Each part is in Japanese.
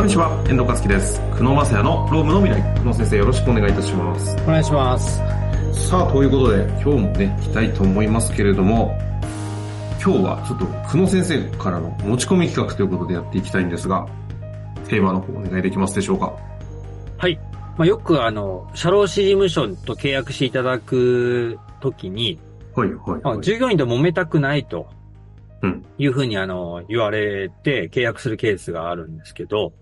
こんにちは、遠藤和樹です。久野正也のロームの未来。久野先生、よろしくお願いいたします。お願いします。さあ、ということで、今日もね、行きたいと思いますけれども、今日はちょっと久野先生からの持ち込み企画ということでやっていきたいんですが、テーマの方お願いできますでしょうか？はい。まあ、よくあの、社労士事務所と契約していただくときに、はい、はい、まあはい。従業員と揉めたくないとうん。いうふうにあの、言われて契約するケースがあるんですけど、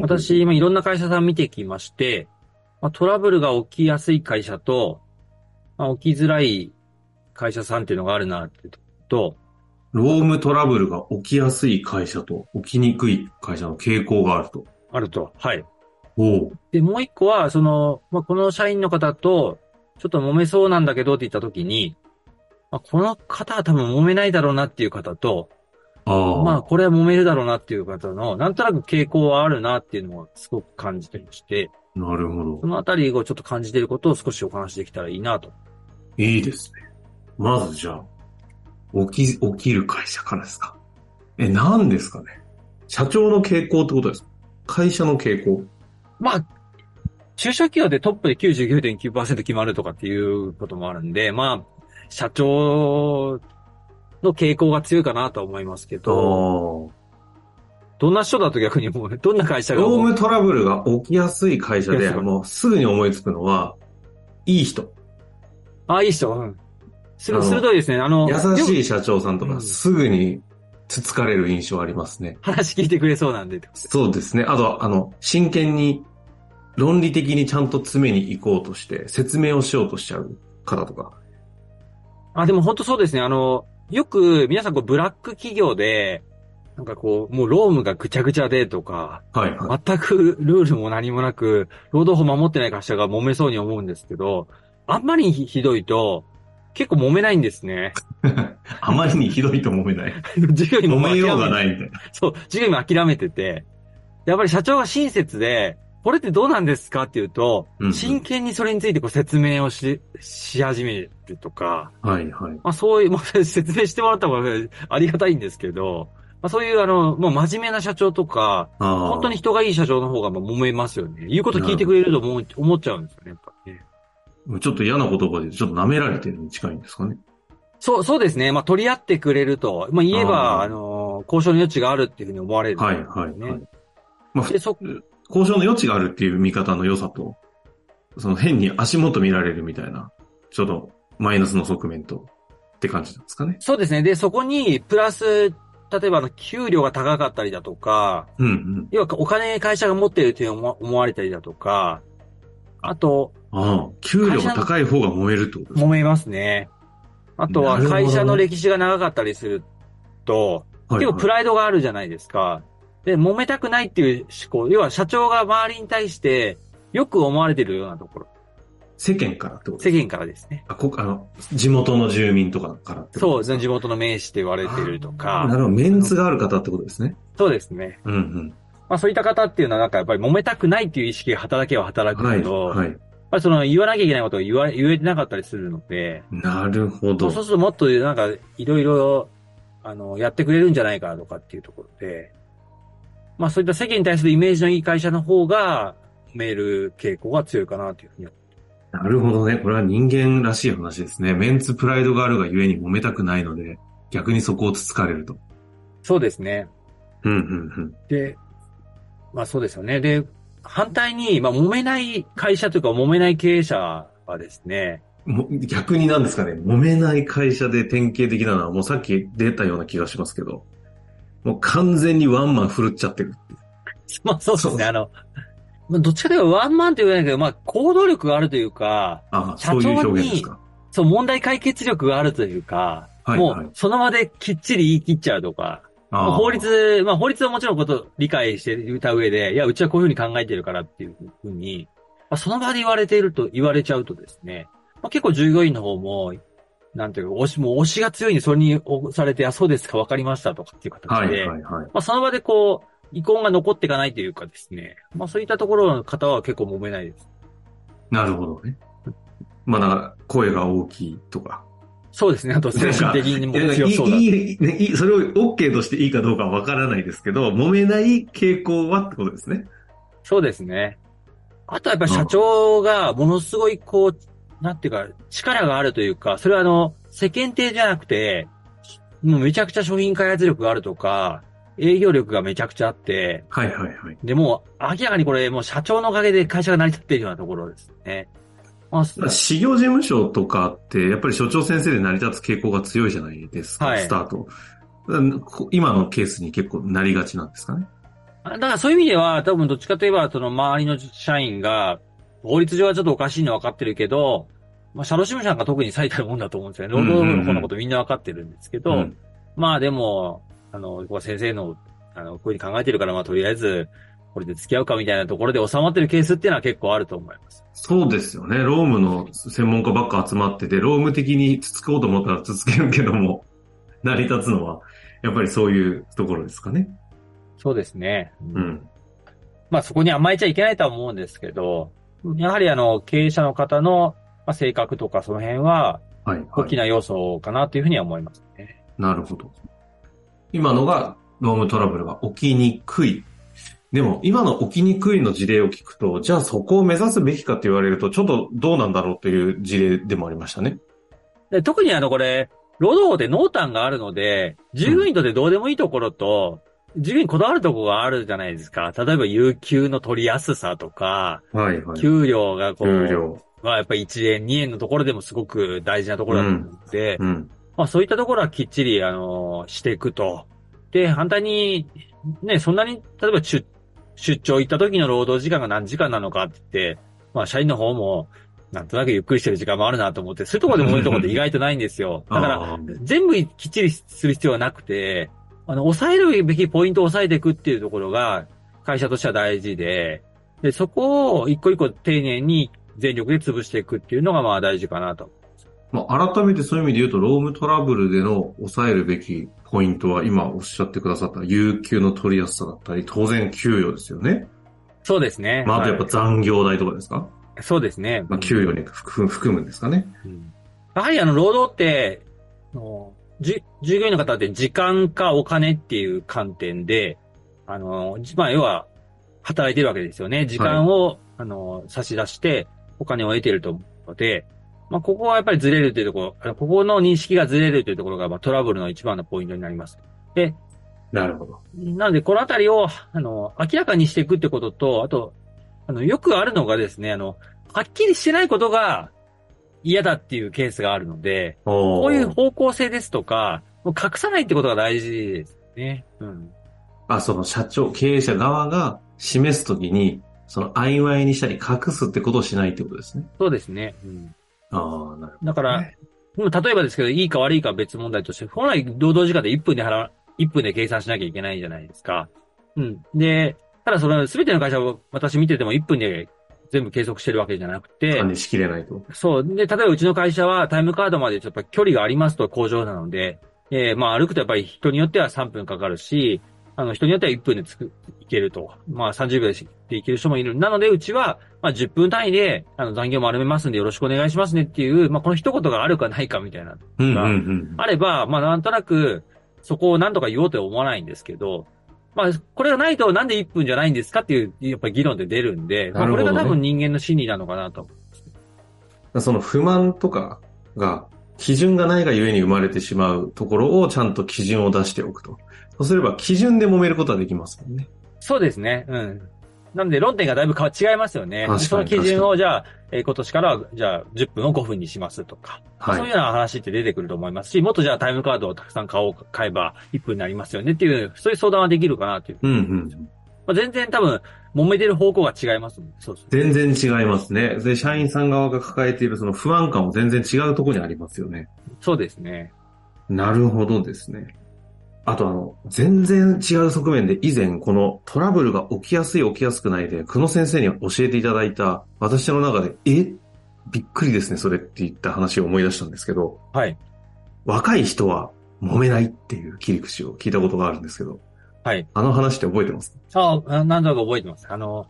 私、今いろんな会社さん見てきまして、まあ、トラブルが起きやすい会社と、まあ、起きづらい会社さんっていうのがあるなってと、ロームトラブルが起きやすい会社と起きにくい会社の傾向があると。あると。はい。おうで、もう一個は、その、まあ、この社員の方と、ちょっと揉めそうなんだけどって言ったときに、まあ、この方は多分揉めないだろうなっていう方と、ああ。まあ、これは揉めるだろうなっていう方の、なんとなく傾向はあるなっていうのをすごく感じてまして、なるほどそ。のあたりをちょっと感じていることを少しお話できたらいいなと。いいですね。まずじゃあ、起き、起きる会社からですか？え、何ですかね？社長の傾向ってことですか？会社の傾向？まあ、中小企業でトップで99.9%決まるとかっていうこともあるんで、まあ、社長の傾向が強いかなとは思いますけど、どんな人だと逆に思う？どんな会社がロームトラブルが起きやすい会社で、もうすぐに思いつくのは、いい人。あ、いい人？うん。すあの鋭いですね。あの、優しい社長さんとか、うんすぐにつつかれる印象ありますね。話聞いてくれそうなんで。そうですね。あと、あの、真剣に、論理的にちゃんと詰めに行こうとして、説明をしようとしちゃう方とか。あ、でも本当そうですね。あの、よく皆さんこうブラック企業で、なんかこう、もうロームがぐちゃぐちゃでとか、はいはい。全くルールも何もなく、労働法守ってない会社が揉めそうに思うんですけど、あんまりひひどいと、結構揉めないんですね。あまりにひどいと揉めない。授業にも揉めようがい。ないみたいな。そう、授業にも諦めてて、やっぱり社長が親切で、これってどうなんですかっていうと、うんうん真剣にそれについてこう説明をし、し始めるとか、はいはい。まあそういう、まあ、説明してもらった方がありがたいんですけど、まあそういうあの、もう真面目な社長とか、本当に人がいい社長の方がまあ揉めますよね。言うこと聞いてくれると思う思っちゃうんですよね、やっぱりね。ちょっと嫌な言葉で、ちょっと舐められてるに近いんですかね。そう、そうですね。まあ取り合ってくれると、まあ言えば、あの、交渉の余地があるっていうふうに思われる、はいはいはい。ね。まあ、ふで、そ、交渉の余地があるっていう見方の良さと、その変に足元見られるみたいな、ちょっとマイナスの側面と、って感じなんですかね？そうですね。で、そこに、プラス、例えば給料が高かったりだとか、うんうん。要はお金会社が持ってるって思思われたりだとか、あと、ああ、給料が高い方が燃えるってことですか？揉めますね。あとは会社の歴史が長かったりすると、はい結構プライドがあるじゃないですか。で、揉めたくないっていう思考、要は社長が周りに対してよく思われてるようなところ。世間からってこと世間からですね。かあこあの、地元の住民とかからってことそう、地元の名士と言われてるとなかる。ほど。メンツがある方ってことですね。そうですね。うんうん。まあそういった方っていうのはなんかやっぱり揉めたくないっていう意識が働けば働くはい。けど、はい。やっぱりその言わなきゃいけないことを言わ、言えてなかったりするので、なるほど。そうするともっとなんかいろいろ、あの、やってくれるんじゃないかとかっていうところで、まあそういった世間に対するイメージのいい会社の方が、メール傾向が強いかなというふうに。なるほどね。これは人間らしい話ですね。メンツプライドがあるがゆえに揉めたくないので、逆にそこをつつかれると。そうですね。うんうんで、まあそうですよね。で、反対に、まあ揉めない会社というか揉めない経営者はですね、うん。も逆になんですかね。揉めない会社で典型的なのは、もうさっき出たような気がしますけど、もう完全にワンマン振るっちゃってる。まあそうですね。あの、まあどっちかというとワンマンと言わないけど、まあ行動力があるというか、ああ、社そういう長に表現ですか。そう問題解決力があるというか、はいはいもうその場できっちり言い切っちゃうとか、ああ法律、まあ法律はもちろんこと理解していた上で、いや、うちはこういうふうに考えてるからっていうふうに、まあ、その場で言われていると、言われちゃうとですね、まあ、結構従業員の方も、なんていうか、推し、もう推しが強いんで、それに押されて、あ、そうですか、わかりましたとかっていう形で、はいはいはい。まあその場でこう、遺恨が残っていかないというかですね、まあそういったところの方は結構揉めないです。なるほどね。まあだから、声が大きいとか、そうですね。あと精神的にも強そうだ。いい、ね、いい、それを OK としていいかどうかわからないですけど、揉めない傾向はってことですね。そうですね。あとはやっぱり社長がものすごいこう、なんていうか、力があるというか、それはあの、世間体じゃなくて、もうめちゃくちゃ商品開発力があるとか、営業力がめちゃくちゃあって、はいはいはい。で、もう明らかにこれもう社長のおかげで会社が成り立っているようなところですね。まあ、事業事務所とかって、やっぱり所長先生で成り立つ傾向が強いじゃないですか、はいスタート。今のケースに結構なりがちなんですかね？だからそういう意味では、多分どっちかといえば、その周りの社員が、法律上はちょっとおかしいのは分かってるけど、まあ、社労士務者が特に最たるもんだと思うんですよね。労働法のこんなことみんな分かってるんですけど、うんまあでも、あの、先生の、あの、こういうふうに考えてるから、まあとりあえず、これで付き合うかみたいなところで収まってるケースっていうのは結構あると思います。そうですよね。ロームの専門家ばっか集まってて、ローム的につつこうと思ったらつつけるけども、成り立つのは、やっぱりそういうところですかね。そうですね。うん。まあそこに甘えちゃいけないとは思うんですけど、やはりあの、経営者の方のまあ性格とかその辺ははい、はい。大きな要素かなというふうには思いますね。なるほど。今のが、ロームトラブルが起きにくい。でも、今の起きにくいの事例を聞くと、じゃあそこを目指すべきかって言われると、ちょっとどうなんだろうという事例でもありましたね。で特にあの、これ、労働法で濃淡があるので、従業員にとってどうでもいいところと、従業員にこだわるところがあるじゃないですか。例えば、有給の取りやすさとか、はい、はい。給料がこう、給料。まあやっぱり1円、2円のところでもすごく大事なところだと思うので、うん。まあそういったところはきっちり、あの、していくと。で、反対に、ね、そんなに、例えば出、出張行った時の労働時間が何時間なのかって言って、まあ社員の方も、なんとなくゆっくりしてる時間もあるなと思って、そういうところでもいいところって意外とないんですよ。だから、全部きっちりする必要はなくて、あの、抑えるべきポイントを抑えていくっていうところが、会社としては大事で、で、そこを一個一個丁寧に全力で潰していくっていうのがまあ大事かなと。まあ、改めてそういう意味で言うと、ロームトラブルでの抑えるべきポイントは、今おっしゃってくださった有給の取りやすさだったり、当然給与ですよね。そうですね。まあ、あとやっぱは残業代とかですか、いそうですね。まあ、給与に含含むんですかね。うんやはりあの、労働って、じ従業員の方って時間かお金っていう観点で、あの、じまあ、要は、働いてるわけですよね。時間を、あの、差し出して、お金を得ていると思うので、まあ、ここはやっぱりずれるというところ、ここの認識がずれるというところが、まあ、トラブルの一番のポイントになります。で、なるほど。なので、このあたりを、あの、明らかにしていくってことと、あと、あの、よくあるのがですね、あの、はっきりしてないことが嫌だっていうケースがあるので、ここういう方向性ですとか、もう隠さないってことが大事ですね。うん。あ、その社長、経営者側が示すときに、その曖昧にしたり隠すってことをしないってことですね。そうですね。うん。ああ、なるほど。だから、例えばですけど、いいか悪いかは別問題として、本来労働時間で1分で払う、1分で計算しなきゃいけないじゃないですか。うん。で、ただその全ての会社を私見てても1分で全部計測してるわけじゃなくて、管理しきれないと。そう。で、例えばうちの会社はタイムカードまでちょっと距離がありますと工場なので、えーまあ歩くとやっぱり人によっては3分かかるし、あの人によっては1分でつく、いけると。まあ30秒でいける人もいる。なのでうちは、まあ10分単位で、あの残業丸めますんでよろしくお願いしますねっていう、まあこの一言があるかないかみたいな、うんうんうん。あれば、まあなんとなく、そこを何とか言おうとは思わないんですけど、まあ、これがないとなんで1分じゃないんですかっていう、やっぱり議論で出るんで、まあこれが多分人間の心理なのかなと。その不満とかが、基準がないがゆえに生まれてしまうところをちゃんと基準を出しておくと。そうすれば基準で揉めることはできますもんね。そうですね。うん。なんで論点がだいぶ違いますよね。その基準をじゃあ、えー今年からはじゃあ10分を5分にしますとか、はいそういうような話って出てくると思いますし、もっとじゃあタイムカードをたくさん買おう、買えば1分になりますよねっていう、そういう相談はできるかなという。うんうん。まあ、全然多分、揉めてる方向が違いますもんね。そうそう。全然違いますね。で、社員さん側が抱えているその不安感も全然違うところにありますよね。そうですね。なるほどですね。あとあの、全然違う側面で以前このトラブルが起きやすい起きやすくないで、久野先生に教えていただいた私の中で、え？びっくりですね、それって言った話を思い出したんですけど、はい。若い人は揉めないっていう切り口を聞いたことがあるんですけど、はい。あの話って覚えてます？ああ、なんとなく覚えてます。あの、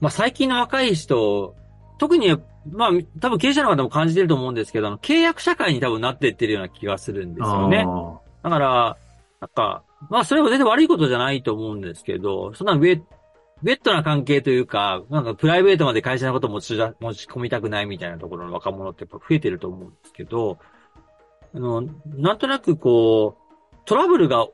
まあ、最近の若い人、特にまあ、多分経営者の方も感じてると思うんですけど、あの契約社会に多分なっていってるような気がするんですよね。あだから、なんか、まあそれは全然悪いことじゃないと思うんですけど、そんなウェウェットな関係というか、なんかプライベートまで会社のこと持ち持ち込みたくないみたいなところの若者ってやっぱ増えてると思うんですけど、あの、なんとなくこう、トラブルが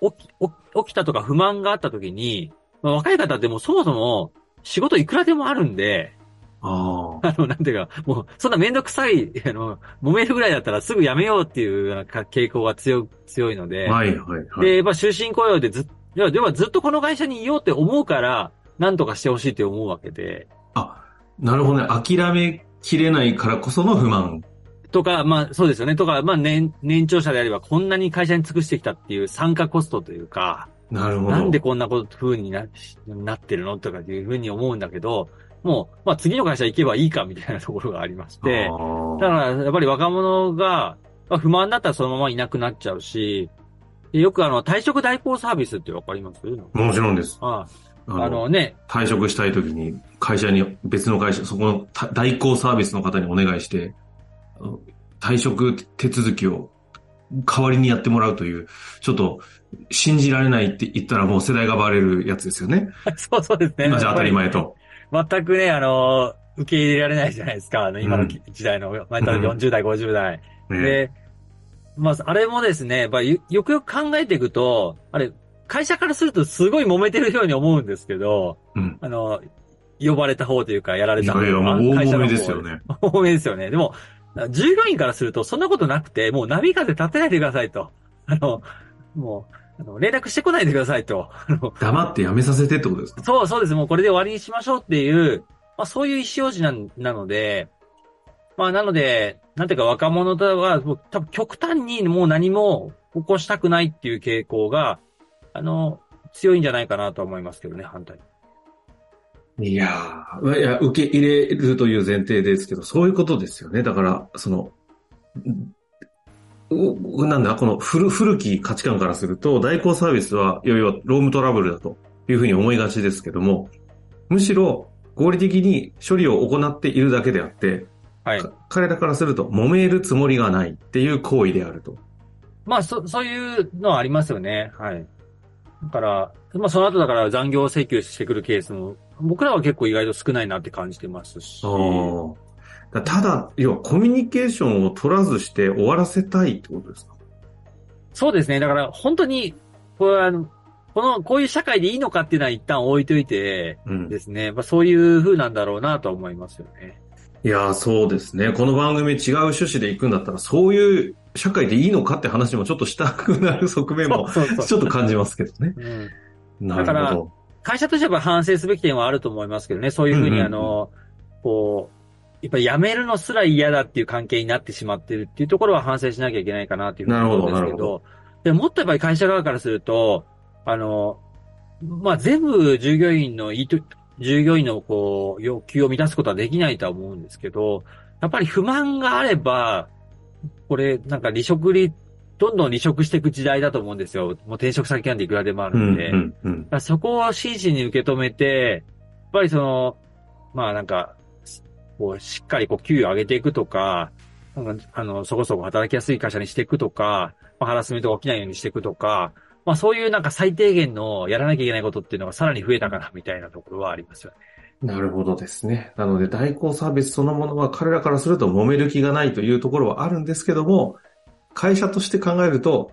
起き、起きたとか不満があった時に、まあ、若い方ってもうそもそも仕事いくらでもあるんで、あ。あの、なんていうか、もう、そんなめんどくさい、あの、揉めるぐらいだったらすぐ辞めようっていうようなか傾向が強、強いので、はいはいはい。で、やっぱ終身雇用でずっ、いや、ではずっとこの会社にいようって思うから、なんとかしてほしいって思うわけで、あ、なるほどね。諦めきれないからこその不満。とか、まあそうですよね。とか、まあ年、年長者であればこんなに会社に尽くしてきたっていう参加コストというか、なるほど。なんでこんなこと、風にな、なってるのとかっていうふうに思うんだけど、もう、まあ次の会社行けばいいかみたいなところがありまして、あだから、やっぱり若者が、まあ不満だったらそのままいなくなっちゃうし、でよくあの、退職代行サービスってわかります？あもちろんです。ああああのね、退職したいときに会社に、別の会社、そこのた代行サービスの方にお願いして、退職手続きを代わりにやってもらうという、ちょっと信じられないって言ったらもう世代がバレるやつですよね。そうそうですね。今じゃ当たり前と。全くね、あの、受け入れられないじゃないですか。あの、今のき時代の、まあ、40代、50代。ねで、まあ、あれもですね、やっぱよよくよく考えていくと、あれ、会社からするとすごい揉めてるように思うんですけど、うん。あの、呼ばれた方というか、やられた方いやいや、めですよ。ね。大揉めですよね。でも、従業員からするとそんなことなくて、もう波風立てないでくださいと。あの、もう、あの連絡してこないでくださいと。黙って辞めさせてってことですか？そう、そうです。もうこれで終わりにしましょうっていう、まあそういう意思表示なんなので、まあなので、なんていうか若者とは、多分極端にもう何も起こしたくないっていう傾向が、あの、強いんじゃないかなと思いますけどね、反対に。いやーいや、受け入れるという前提ですけど、そういうことですよね。だから、その、うなんだ、この古古き価値観からすると、代行サービスは、いよいよロームトラブルだというふうに思いがちですけども、むしろ合理的に処理を行っているだけであって、はい。か彼らからすると揉めるつもりがないっていう行為であると。まあ、そ、そういうのはありますよね。はい。だから、まあその後だから残業請求してくるケースも、僕らは結構意外と少ないなって感じてますし。だただ、要はコミュニケーションを取らずして終わらせたいってことですか？そうですね。だから本当に、これはあの、この、こういう社会でいいのかっていうのは一旦置いといてうん。ですね。まあそういう風なんだろうなと思いますよね。いやー、そうですね。この番組違う趣旨で行くんだったら、そういう社会でいいのかって話もちょっとしたくなる側面も、ちょっと感じますけどね。うん。なるだからほ会社としては反省すべき点はあると思いますけどね。そういうふうに、うんうんうんあの、こう、やっぱり辞めるのすら嫌だっていう関係になってしまってるっていうところは反省しなきゃいけないかなっていうふうに思うんですなるほどけど、でももっとやっぱり会社側からすると、あの、まあ、全部従業員のいいと、従業員のこう、要求を満たすことはできないとは思うんですけど、やっぱり不満があれば、これ、なんか離職り、どんどん離職していく時代だと思うんですよ。もう転職先なんていくらでもあど。うんんで。うんそこを真摯に受け止めて、やっぱりその、まあなんか、こう、しっかりこう、給与を上げていくとか、あの、そこそこ働きやすい会社にしていくとか、まあ、ハラスメントが起きないようにしていくとか、まあそういうなんか最低限のやらなきゃいけないことっていうのがさらに増えたかな、みたいなところはありますよね。なるほどですね。なので、代行サービスそのものは彼らからすると揉める気がないというところはあるんですけども、会社として考えると、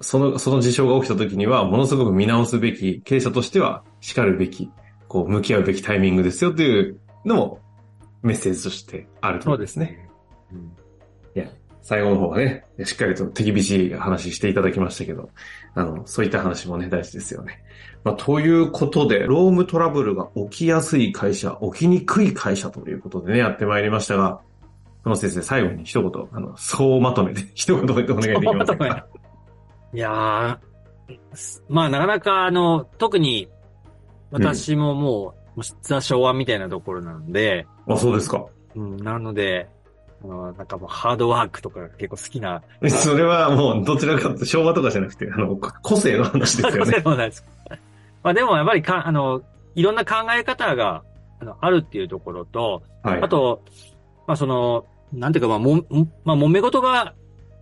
その、その事象が起きた時には、ものすごく見直すべき、経営者としては叱るべき、こう、向き合うべきタイミングですよというのも、メッセージとしてあるというですね。。うん最後の方はね、しっかりと手厳しい話していただきましたけど、あの、そういった話もね、大事ですよね。まあ、ということで、ロームトラブルが起きやすい会社、起きにくい会社ということでね、やってまいりましたが、この先生、最後に一言、あの、総まとめで、一言お願いできます総まとめか。いやー、まあなかなかあの、特に、私ももう、もうザ昭和みたいなところなので、あ、そうですか。うん、なので、あの、なんかもうハードワークとかが結構好きな。それはもう、どちらかと昭和とかじゃなくて、あの、個性の話ですよね。そうなんです。まあでもやっぱりか、あの、いろんな考え方が、あのあるっていうところと、はい。あと、まあその、なんていうか、まあ、もん、まあ、揉め事が、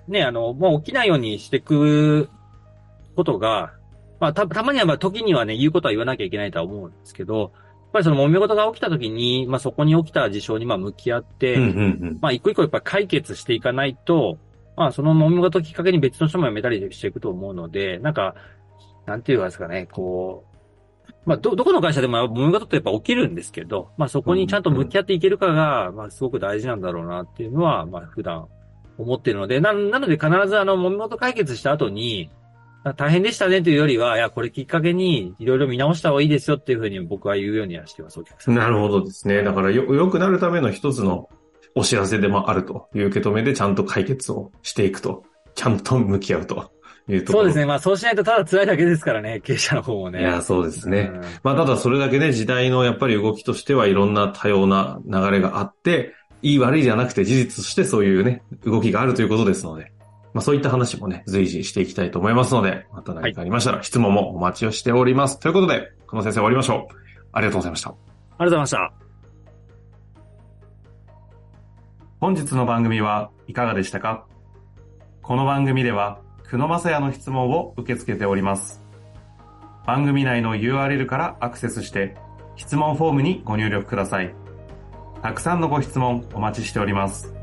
ね、あの、もう起きないようにしていくことが、まあ、た、たまには、まあ、時にはね、言うことは言わなきゃいけないとは思うんですけど、ぱりその揉め事が起きた時に、まあ、そこに起きた事象に、まあ、向き合って、うんうんうん。まあ、一個一個やっぱ解決していかないと、まあ、その揉め事をきっかけに別の人も辞めたりしていくと思うので、なんか、なんていうかですかね、こう、まあ、ど、どこの会社でも揉め事ってやっぱ起きるんですけど、まあ、そこにちゃんと向き合っていけるかが、まあ、すごく大事なんだろうなっていうのは、まあ、普段思ってるので、な、なので必ずあの、揉め事解決した後に、あ大変でしたねというよりは、いや、これきっかけにいろいろ見直した方がいいですよっていうふうに僕は言うようにはしてます、お客さん。なるほどですね。だからよ、良くなるための一つのお知らせでもあるという受け止めでちゃんと解決をしていくと。ちゃんと向き合うというところ。そうですね。まあ、そうしないとただ辛いだけですからね、経営者の方もね。いや、そうですね。うんまあ、ただそれだけね、時代のやっぱり動きとしてはいろんな多様な流れがあって、いい悪いじゃなくて事実としてそういうね、動きがあるということですので、まあそういった話もね、随時していきたいと思いますので、また何かありましたら質問もお待ちをしております。ということで、この先生終わりましょう。ありがとうございました。ありがとうございました。本日の番組はいかがでしたか？この番組では、久野正也の質問を受け付けております。番組内の URL からアクセスして、質問フォームにご入力ください。たくさんのご質問お待ちしております。